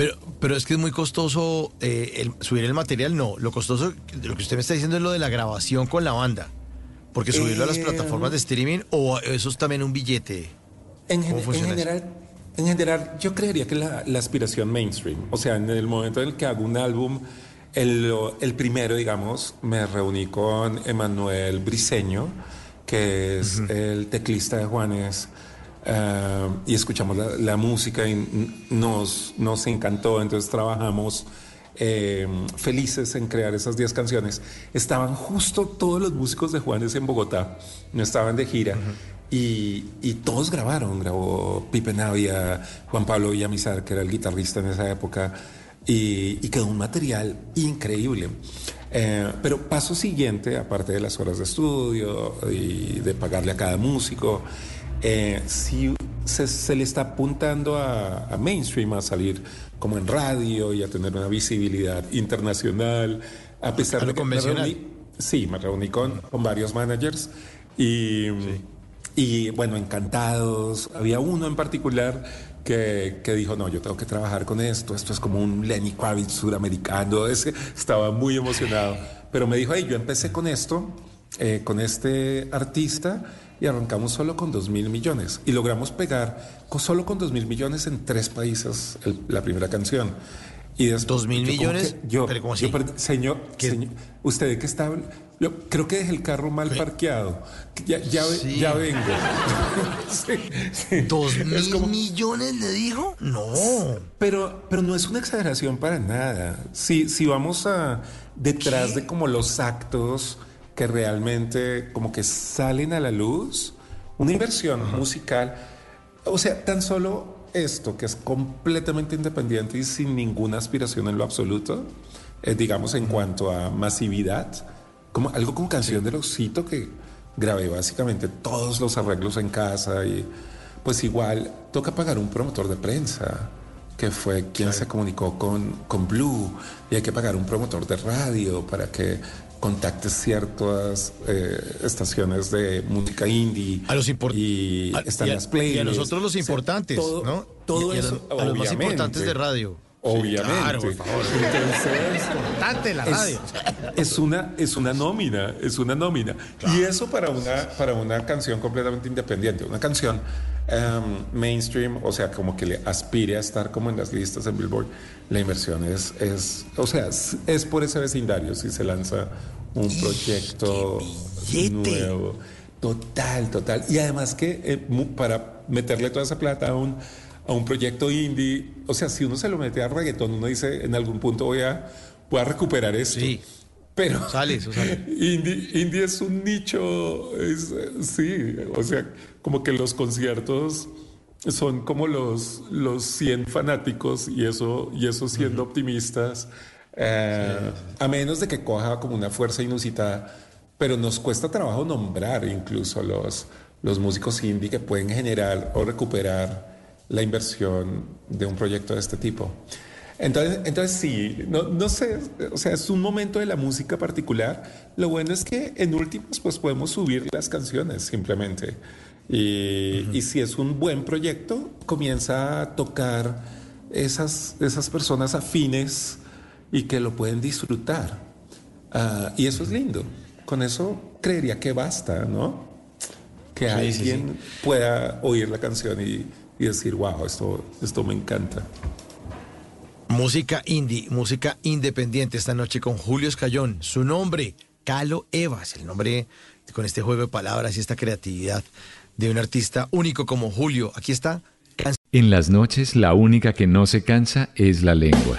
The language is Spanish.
Pero, pero es que es muy costoso eh, el- subir el material, no. Lo costoso, lo que usted me está diciendo es lo de la grabación con la banda. Porque subirlo a las Eh, plataformas de streaming o eso es también un billete. En, general, en general, yo creería que la, la aspiración mainstream, o sea, en el momento en el que hago un álbum, el, el primero, digamos, me reuní con Emanuel Briseño, que es el teclista de Juanes, eh, y escuchamos la, la música y nos, nos encantó, entonces trabajamos eh, felices en crear esas 10 canciones. Estaban justo todos los músicos de Juanes en Bogotá, no estaban de gira. Y, y todos grabaron, grabó Pipe Navia, Juan Pablo Villamizar, que era el guitarrista en esa época, y, y quedó un material increíble. Eh, pero paso siguiente, aparte de las horas de estudio y de pagarle a cada músico, eh, sí se, se le está apuntando a, a mainstream, a salir como en radio y a tener una visibilidad internacional, a pesar A lo de que me convencional. reuní- sí, me reuní con, con varios managers y, y bueno, encantados. Había uno en particular que, que dijo, no, yo tengo que trabajar con esto, esto es como un Lenny Kravitz suramericano, ese, estaba muy emocionado. Pero me dijo, hey, yo empecé con esto, eh, con este artista, y arrancamos solo con dos mil millones. Y logramos pegar solo con dos mil millones en tres países el- la primera canción. Y después, ¿Dos mil yo millones? que- señor, señor, ¿usted qué está? Yo creo que dejé el carro mal parqueado. Ya, ya, ve- Sí. ya vengo. Sí, sí. ¿Dos mil como- millones le dijo? No. pero, pero no es una exageración para nada. Si, si vamos a detrás de como los actos que realmente como que salen a la luz, una inversión musical, o sea, tan solo esto que es completamente independiente y sin ninguna aspiración en lo absoluto, eh, digamos en cuanto a masividad, como algo con canción de Rosito que grabé básicamente todos los arreglos en casa y pues igual toca pagar un promotor de prensa que fue quien se comunicó con, con Blue y hay que pagar un promotor de radio para que contacte ciertas eh, estaciones de música indie A los import- y a- están y a- las playlists. y a nosotros los O sea, importantes, todo, ¿no? Todo Y- a eso, los- a los más importantes de radio. Obviamente. claro, por favor. Entonces, Importante la es, radio. es una, es una nómina, es una nómina. Y eso para una, para una canción completamente independiente, una canción em, mainstream, o sea, como que le aspire a estar como en las listas en Billboard, la inversión es, es o sea, es, es por ese vecindario si se lanza un proyecto nuevo. Total, total. Y además que eh, para meterle toda esa plata a un, a un proyecto indie, o sea, si uno se lo mete a reggaetón, uno dice, en algún punto voy a, voy a recuperar esto. Sí. Pero Sale, eso sale. Indie, indie es un nicho, es, sí, o sea, como que los conciertos son como los, los 100 fanáticos y eso, y eso siendo optimistas, eh, a menos de que coja como una fuerza inusitada, pero nos cuesta trabajo nombrar incluso los, los músicos indie que pueden generar o recuperar la inversión de un proyecto de este tipo. Entonces, entonces sí, no, no sé, o sea, es un momento de la música particular. Lo bueno es que en últimas pues podemos subir las canciones simplemente. Y, y si es un buen proyecto, comienza a tocar esas, esas personas afines y que lo pueden disfrutar. Ah, y eso es lindo. Con eso creería que basta, ¿no? Que Sí, sí, alguien pueda oír la canción y, y decir, wow, esto, esto me encanta. Música indie, música independiente esta noche con Julio Escayón. Su nombre, Calo Evas, el nombre con este juego de palabras y esta creatividad de un artista único como Julio. Aquí está. En las noches la única que no se cansa es la lengua.